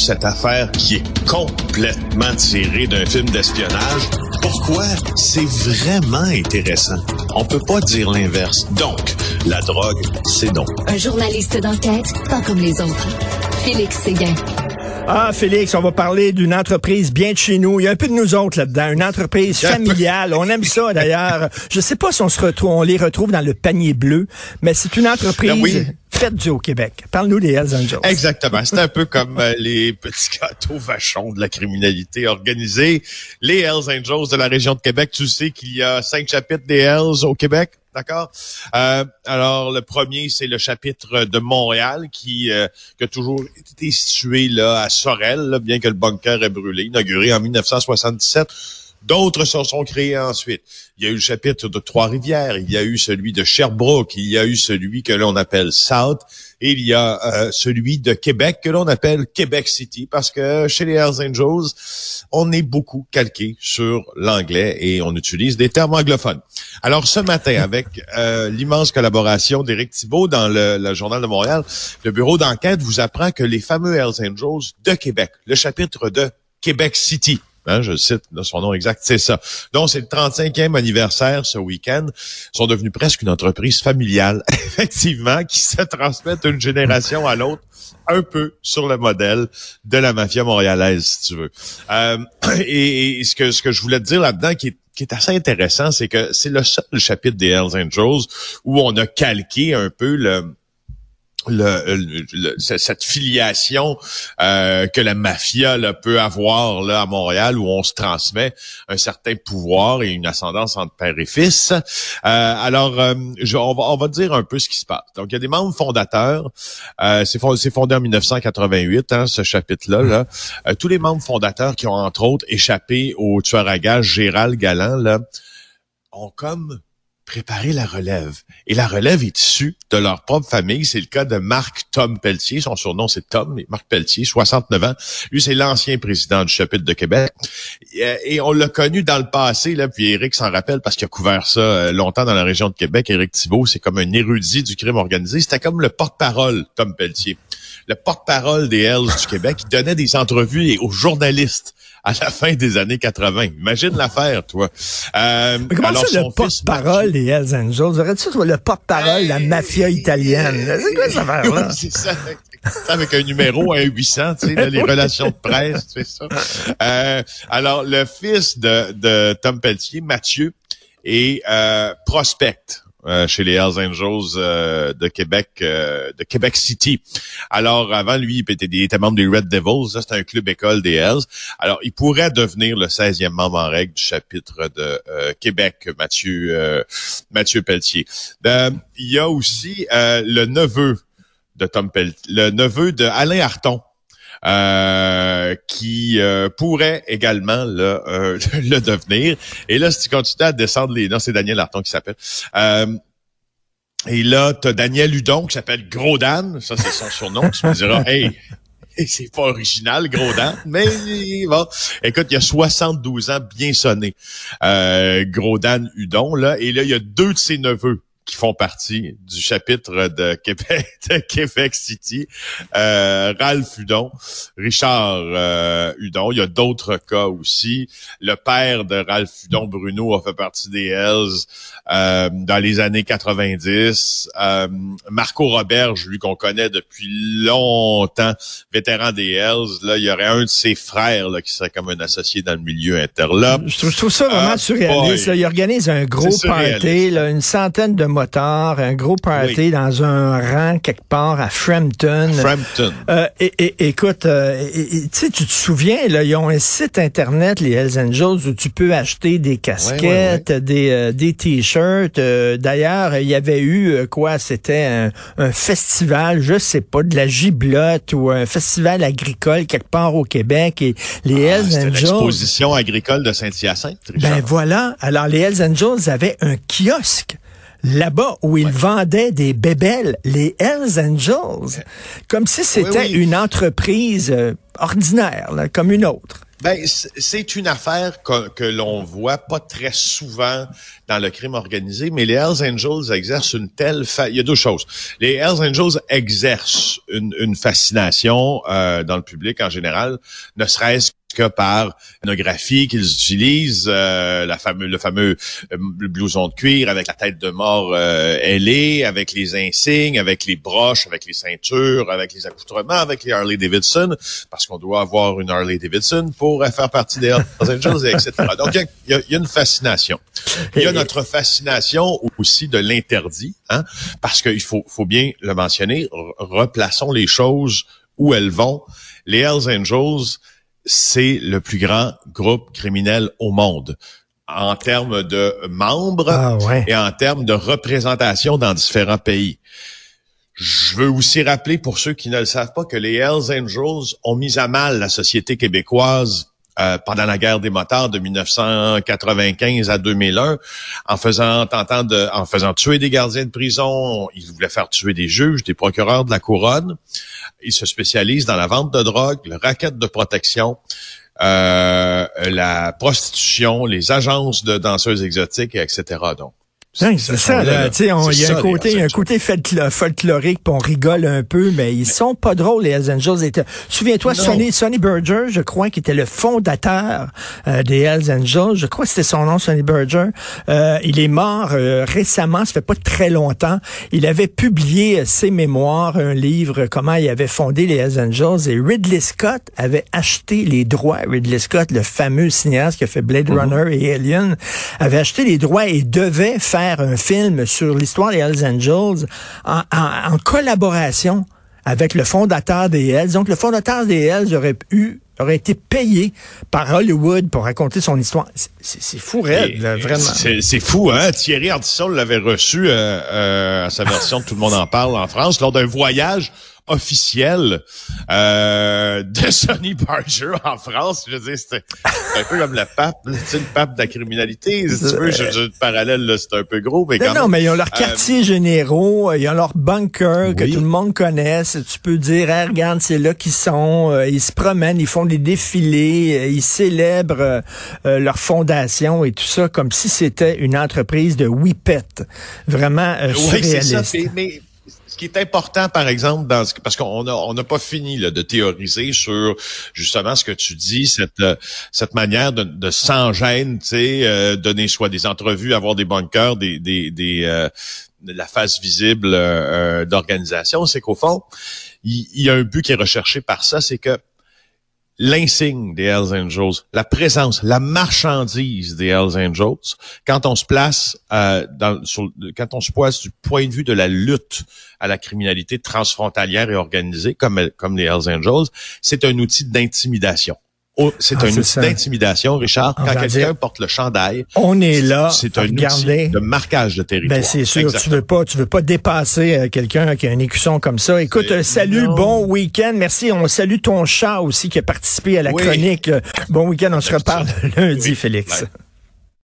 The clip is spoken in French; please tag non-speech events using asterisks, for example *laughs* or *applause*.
cette affaire qui est complètement tirée d'un film d'espionnage. Pourquoi? C'est vraiment intéressant. On peut pas dire l'inverse. Donc, la drogue, c'est non. Un journaliste d'enquête, pas comme les autres. Félix Séguin. Ah, Félix, on va parler d'une entreprise bien de chez nous. Il y a un peu de nous autres là-dedans. Une entreprise *laughs* familiale. On aime ça, d'ailleurs. Je sais pas si on se retrouve, on les retrouve dans le panier bleu, mais c'est une entreprise Ben oui. Faite du au Québec. Parle-nous des Hells Angels. Exactement. C'est un peu comme euh, *laughs* les petits gâteaux vachons de la criminalité organisée. Les Hells Angels de la région de Québec. Tu sais qu'il y a cinq chapitres des Hells au Québec. D'accord? Euh, alors le premier, c'est le chapitre de Montréal qui, euh, qui a toujours été situé là à Sorel, là, bien que le bunker ait brûlé, inauguré en 1977. D'autres se sont créés ensuite. Il y a eu le chapitre de Trois-Rivières, il y a eu celui de Sherbrooke, il y a eu celui que l'on appelle South, et il y a euh, celui de Québec que l'on appelle Québec City, parce que chez les Hells Angels, on est beaucoup calqué sur l'anglais et on utilise des termes anglophones. Alors ce matin, *laughs* avec euh, l'immense collaboration d'Éric Thibault dans le, le Journal de Montréal, le bureau d'enquête vous apprend que les fameux Hells Angels de Québec, le chapitre de Québec City, Hein, je cite son nom exact, c'est ça. Donc, c'est le 35e anniversaire ce week-end. Ils sont devenus presque une entreprise familiale, *laughs* effectivement, qui se transmet d'une génération à l'autre, un peu sur le modèle de la mafia montréalaise, si tu veux. Euh, *clears throat* et, et ce que ce que je voulais te dire là-dedans, qui est qui est assez intéressant, c'est que c'est le seul chapitre des Hells Angels où on a calqué un peu le le, le- le- cette filiation euh, que la mafia là, peut avoir là à Montréal où on se transmet un certain pouvoir et une ascendance entre père et fils. Euh, alors, euh, je- on, va, on va dire un peu ce qui se passe. Donc, il y a des membres fondateurs. Euh, c'est fond- c'est fondé en 1988, hein, ce chapitre-là. Là. Euh, tous les membres fondateurs qui ont entre autres échappé au tueur à gages Gérald Galland là, ont comme préparé la relève. Et la relève est issue de leur propre famille. C'est le cas de Marc Tom Pelletier. Son surnom, c'est Tom, Marc Pelletier, 69 ans. Lui, c'est l'ancien président du chapitre de Québec. Et, euh, et on l'a connu dans le passé, là, puis Eric s'en rappelle parce qu'il a couvert ça euh, longtemps dans la région de Québec. Éric Thibault, c'est comme un érudit du crime organisé. C'était comme le porte-parole, Tom Pelletier. Le porte-parole des Hells du Québec. Il donnait des entrevues aux journalistes à la fin des années 80. Imagine l'affaire, toi. Euh, Mais comment alors, ça, le porte-parole des Hells Angels? Aurais-tu le porte-parole de la mafia italienne? C'est quoi cette affaire-là? Oui, *laughs* c'est ça. Avec un numéro, un 800, tu sais, là, les *laughs* relations de presse, tu sais ça. Euh, alors, le fils de, de Tom Pelletier, Mathieu, est euh, prospect euh, chez les Hells Angels euh, de Québec, euh, de Québec City. Alors, avant, lui, il était, membre des Red Devils. Ça, c'est un club école des Hells. Alors, il pourrait devenir le 16e membre en règle du chapitre de euh, Québec, Mathieu, Mathieu Pelletier. Il y a aussi le neveu de Tom Pelletier, le neveu de Alain Harton. Euh, qui euh, pourrait également là, euh, *laughs* le devenir. Et là, si tu continues à descendre les... Non, c'est Daniel Harton qui s'appelle. Euh, et là, tu as Daniel Hudon qui s'appelle Gros Dan. Ça, c'est son surnom. Tu me diras, hey, *laughs* c'est pas original, Gros Dan. Mais bon, écoute, il y a 72 ans bien sonné. Euh, Gros Dan Hudon, là. Et là, il y a deux de ses neveux qui font partie du chapitre de Québec, *laughs* de Québec City. Euh, Ralph Hudon, Richard euh, Hudon. Il y a d'autres cas aussi. Le père de Ralph Hudon, Bruno, a fait partie des Hells euh, dans les années 90. Euh, Marco Roberge, lui qu'on connaît depuis longtemps, vétéran des Hells, là, il y aurait un de ses frères là, qui serait comme un associé dans le milieu interlope. Je trouve, je trouve ça vraiment Ah, surréaliste. là. Il organise un gros party, là, une centaine de motards, un gros party dans un rang quelque part à Frampton. Frampton. Euh, et, et- écoute, euh, et- tu te souviens, là, ils ont un site internet, les Hells Angels, où tu peux acheter des casquettes, des, euh, des t-shirts. D'ailleurs, il y avait eu quoi C'était un, un festival, je sais pas, de la giblotte ou un festival agricole quelque part au Québec. Et les Ah, Hells Angels. l'exposition agricole de Saint-Hyacinthe. Ben voilà. Alors, les Hells Angels avaient un kiosque là-bas où ils vendaient des bébelles, les Hells Angels, comme si c'était Oui, oui. une entreprise euh, ordinaire, là, comme une autre. Ben, c'est une affaire que, que l'on voit pas très souvent dans le crime organisé, mais les Hells Angels exercent une telle... Fa... Il y a deux choses. Les Hells Angels exercent une, une fascination euh, dans le public en général, ne serait-ce que par graphie qu'ils utilisent, euh, la fameux, le fameux euh, blouson de cuir avec la tête de mort euh, ailée, avec les insignes, avec les broches, avec les ceintures, avec les accoutrements, avec les Harley Davidson, parce qu'on doit avoir une Harley Davidson pour faire partie des Hells Angels, etc. *laughs* Donc, il y, y, a une fascination. Il y a notre fascination aussi de l'interdit, hein, parce qu'il faut, faut bien le mentionner, replaçons les choses où elles vont. Les Hells Angels, c'est le plus grand groupe criminel au monde en termes de membres ah, et en termes de représentation dans différents pays. Je veux aussi rappeler pour ceux qui ne le savent pas que les Hells Angels ont mis à mal la société québécoise euh, pendant la guerre des motards de 1995 à 2001, en faisant de, en faisant tuer des gardiens de prison, ils voulaient faire tuer des juges, des procureurs de la couronne. Ils se spécialisent dans la vente de drogue, le racket de protection, euh, la prostitution, les agences de danseuses exotiques, etc. c'est ça, là. Il y a un côté, un côté folklorique, puis on rigole un peu, mais ils sont pas drôles, les Hells Angels. Souviens-toi, Sonny, Sonny Berger, je crois, qui était le fondateur euh, des Hells Angels. Je crois que c'était son nom, Sonny Berger. Euh, il est mort euh, récemment, ça fait pas très longtemps. Il avait publié ses mémoires, un livre, comment il avait fondé les Hells Angels, et Ridley Scott avait acheté les droits. Ridley Scott, le fameux cinéaste qui a fait Blade mm-hmm. Runner et Alien, avait acheté les droits et devait faire un film sur l'histoire des Hells Angels en, collaboration avec le fondateur des Hells. Donc, le fondateur des Hells aurait eu aurait été payé par Hollywood pour raconter son histoire. C'est fou, Red, vraiment. C'est fou, hein? Thierry Ardisson l'avait reçu euh, euh, à sa version Tout le monde en parle en France lors d'un voyage officiel euh, de Sonny Barger en France. Je veux dire, c'était un peu comme le pape, tu le pape de la criminalité. Si tu veux, je, je, le parallèle, c'est un peu gros, mais non, non, mais ils ont leurs quartiers euh, généraux, ils ont leurs bunkers que tout le monde connaisse. Tu peux dire, regarde, c'est là qu'ils sont. Euh, ils se promènent, ils font des défilés, euh, ils célèbrent leur fondation et tout ça comme si c'était une entreprise de whippet. Vraiment oui, surréaliste. Ça, mais qui est important, par exemple, dans ce, parce qu'on n'a on pas fini là, de théoriser sur justement ce que tu dis, cette cette manière de, de sans gêne, tu sais, euh, donner soit des entrevues, avoir des bunkers, des des, des euh, la face visible euh, d'organisation, c'est qu'au fond, il y a un but qui est recherché par ça, c'est que l'insigne des Hells Angels, la présence, la marchandise des Hells Angels, quand on se place euh, quand on se place du point de vue de la lutte à la criminalité transfrontalière et organisée, comme, comme les Hells Angels, c'est un outil d'intimidation. Oh, c'est ah, un outil d'intimidation, Richard. quand quelqu'un porte le chandail, on est là. C'est un outil de marquage de territoire. Ben c'est sûr. Tu veux pas, tu veux pas dépasser euh, quelqu'un qui a un écusson comme ça. Écoute, euh, salut, bon week-end. Merci. On salue ton chat aussi qui a participé à la chronique. Bon week-end. On se reparle *laughs* lundi, Félix.